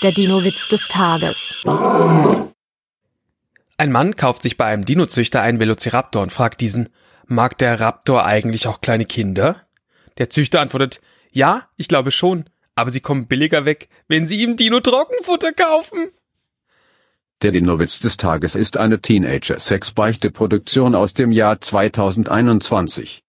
Der Dino-Witz des Tages. Ein Mann kauft sich bei einem Dinozüchter einen Velociraptor und fragt diesen, mag der Raptor eigentlich auch kleine Kinder? Der Züchter antwortet, ja, ich glaube schon, aber sie kommen billiger weg, wenn sie ihm Dino-Trockenfutter kaufen. Der Dino-Witz des Tages ist eine Teenager-Sex-Beichte-Produktion aus dem Jahr 2021.